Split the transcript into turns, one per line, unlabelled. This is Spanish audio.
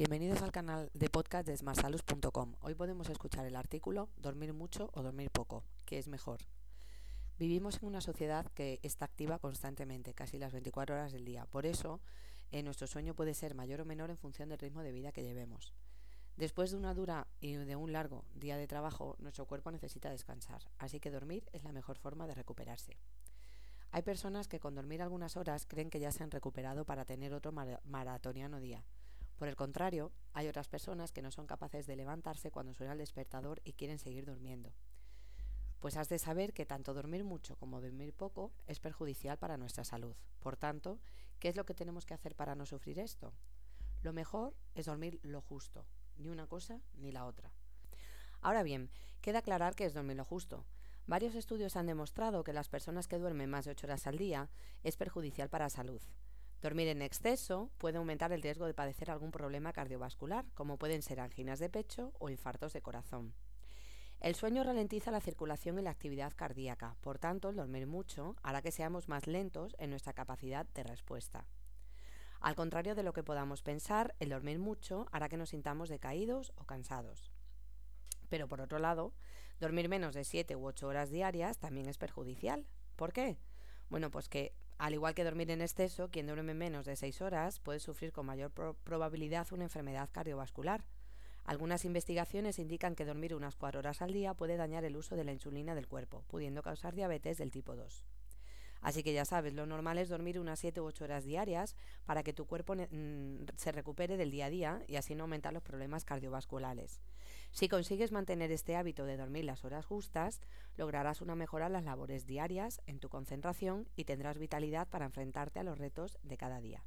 Bienvenidos al canal de podcast de smartsalus.com. Hoy podemos escuchar el artículo Dormir mucho o dormir poco, ¿qué es mejor? Vivimos en una sociedad que está activa constantemente, casi las 24 horas del día. Por eso, eh, nuestro sueño puede ser mayor o menor en función del ritmo de vida que llevemos. Después de una dura y de un largo día de trabajo, nuestro cuerpo necesita descansar, así que dormir es la mejor forma de recuperarse. Hay personas que con dormir algunas horas creen que ya se han recuperado para tener otro maratoniano día. Por el contrario, hay otras personas que no son capaces de levantarse cuando suena el despertador y quieren seguir durmiendo. Pues has de saber que tanto dormir mucho como dormir poco es perjudicial para nuestra salud. Por tanto, ¿qué es lo que tenemos que hacer para no sufrir esto? Lo mejor es dormir lo justo, ni una cosa ni la otra. Ahora bien, queda aclarar que es dormir lo justo. Varios estudios han demostrado que las personas que duermen más de 8 horas al día es perjudicial para la salud. Dormir en exceso puede aumentar el riesgo de padecer algún problema cardiovascular, como pueden ser anginas de pecho o infartos de corazón. El sueño ralentiza la circulación y la actividad cardíaca, por tanto, el dormir mucho hará que seamos más lentos en nuestra capacidad de respuesta. Al contrario de lo que podamos pensar, el dormir mucho hará que nos sintamos decaídos o cansados. Pero por otro lado, dormir menos de 7 u 8 horas diarias también es perjudicial. ¿Por qué? Bueno, pues que al igual que dormir en exceso, quien duerme menos de 6 horas puede sufrir con mayor probabilidad una enfermedad cardiovascular. Algunas investigaciones indican que dormir unas 4 horas al día puede dañar el uso de la insulina del cuerpo, pudiendo causar diabetes del tipo 2. Así que ya sabes, lo normal es dormir unas 7 u 8 horas diarias para que tu cuerpo mm, se recupere del día a día y así no aumentar los problemas cardiovasculares. Si consigues mantener este hábito de dormir las horas justas, lograrás una mejora en las labores diarias, en tu concentración y tendrás vitalidad para enfrentarte a los retos de cada día.